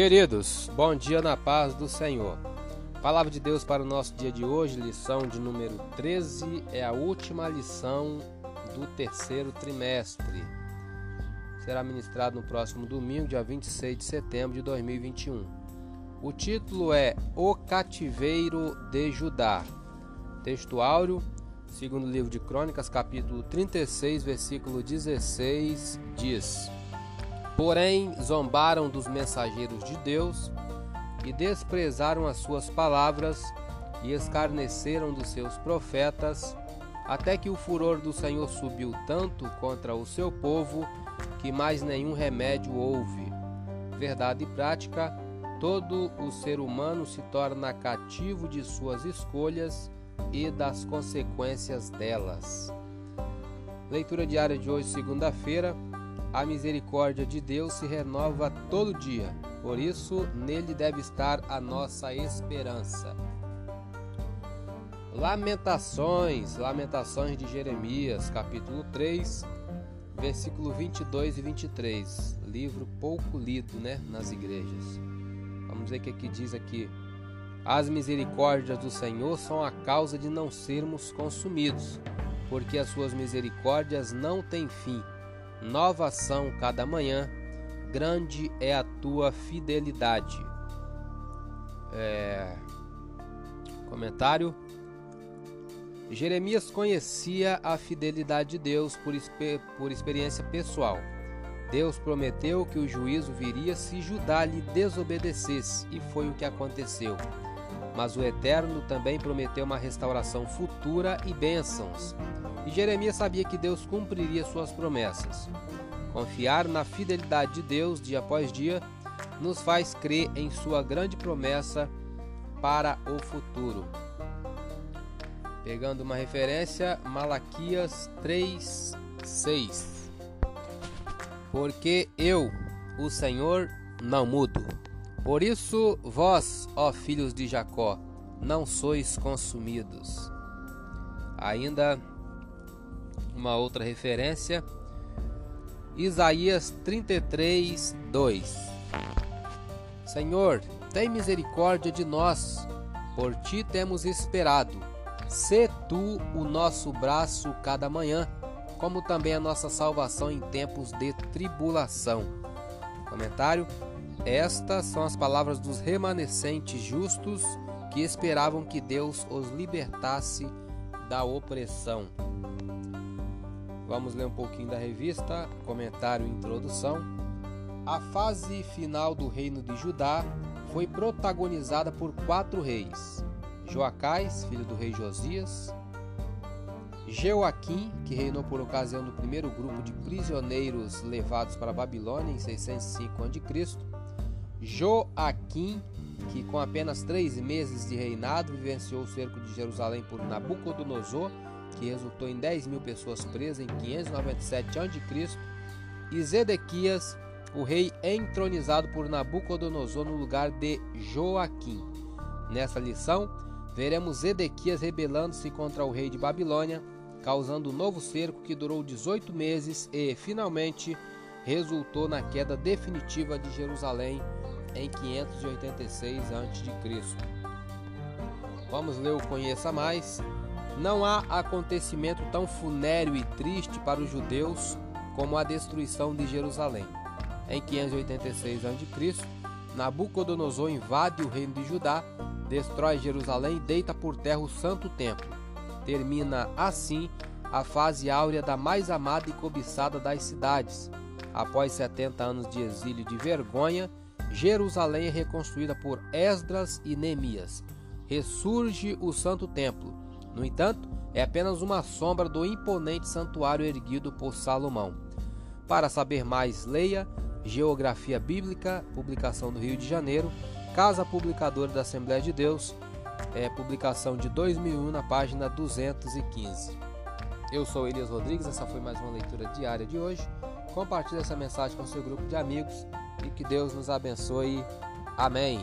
Queridos, bom dia na paz do Senhor. Palavra de Deus para o nosso dia de hoje, lição de número 13, é a última lição do terceiro trimestre. Será ministrado no próximo domingo, dia 26 de setembro de 2021. O título é O Cativeiro de Judá. Texto áureo, segundo livro de Crônicas, capítulo 36, versículo 16, diz: Porém, zombaram dos mensageiros de Deus e desprezaram as suas palavras e escarneceram dos seus profetas, até que o furor do Senhor subiu tanto contra o seu povo que mais nenhum remédio houve. Verdade prática: todo o ser humano se torna cativo de suas escolhas e das consequências delas. Leitura diária de hoje, segunda-feira. A misericórdia de Deus se renova todo dia, por isso nele deve estar a nossa esperança. Lamentações, Lamentações de Jeremias, capítulo 3, versículo 22 e 23. Livro pouco lido, né, nas igrejas. Vamos ver o que aqui diz aqui. As misericórdias do Senhor são a causa de não sermos consumidos, porque as suas misericórdias não têm fim nova ação cada manhã, grande é a tua fidelidade. É... Comentário: Jeremias conhecia a fidelidade de Deus por, por experiência pessoal. Deus prometeu que o juízo viria se Judá lhe desobedecesse, e foi o que aconteceu. Mas o Eterno também prometeu uma restauração futura e bênçãos. E Jeremias sabia que Deus cumpriria suas promessas. Confiar na fidelidade de Deus dia após dia nos faz crer em sua grande promessa para o futuro. Pegando uma referência, Malaquias 3:6. Porque eu, o Senhor, não mudo. Por isso, vós, ó filhos de Jacó, não sois consumidos. Ainda uma outra referência, Isaías 33, 2 Senhor, tem misericórdia de nós, por ti temos esperado. Sê tu o nosso braço cada manhã, como também a nossa salvação em tempos de tribulação. Comentário: Estas são as palavras dos remanescentes justos que esperavam que Deus os libertasse da opressão. Vamos ler um pouquinho da revista, comentário e introdução. A fase final do reino de Judá foi protagonizada por quatro reis: Joacás, filho do rei Josias, Jeoaquim, que reinou por ocasião do primeiro grupo de prisioneiros levados para a Babilônia em 605 a.C., Joaquim, que com apenas três meses de reinado vivenciou o cerco de Jerusalém por Nabucodonosor que resultou em 10 mil pessoas presas em 597 a.C., e Zedequias, o rei entronizado por Nabucodonosor no lugar de Joaquim. Nessa lição, veremos Zedequias rebelando-se contra o rei de Babilônia, causando um novo cerco que durou 18 meses e, finalmente, resultou na queda definitiva de Jerusalém em 586 a.C. Vamos ler o Conheça Mais não há acontecimento tão funéreo e triste para os judeus como a destruição de Jerusalém. Em 586 a.C., Nabucodonosor invade o reino de Judá, destrói Jerusalém e deita por terra o santo templo. Termina assim a fase áurea da mais amada e cobiçada das cidades. Após 70 anos de exílio de vergonha, Jerusalém é reconstruída por Esdras e Neemias. Ressurge o santo templo no entanto, é apenas uma sombra do imponente santuário erguido por Salomão. Para saber mais, leia Geografia Bíblica, publicação do Rio de Janeiro, Casa Publicadora da Assembleia de Deus, é, publicação de 2001 na página 215. Eu sou Elias Rodrigues, essa foi mais uma leitura diária de hoje. Compartilhe essa mensagem com seu grupo de amigos e que Deus nos abençoe. Amém.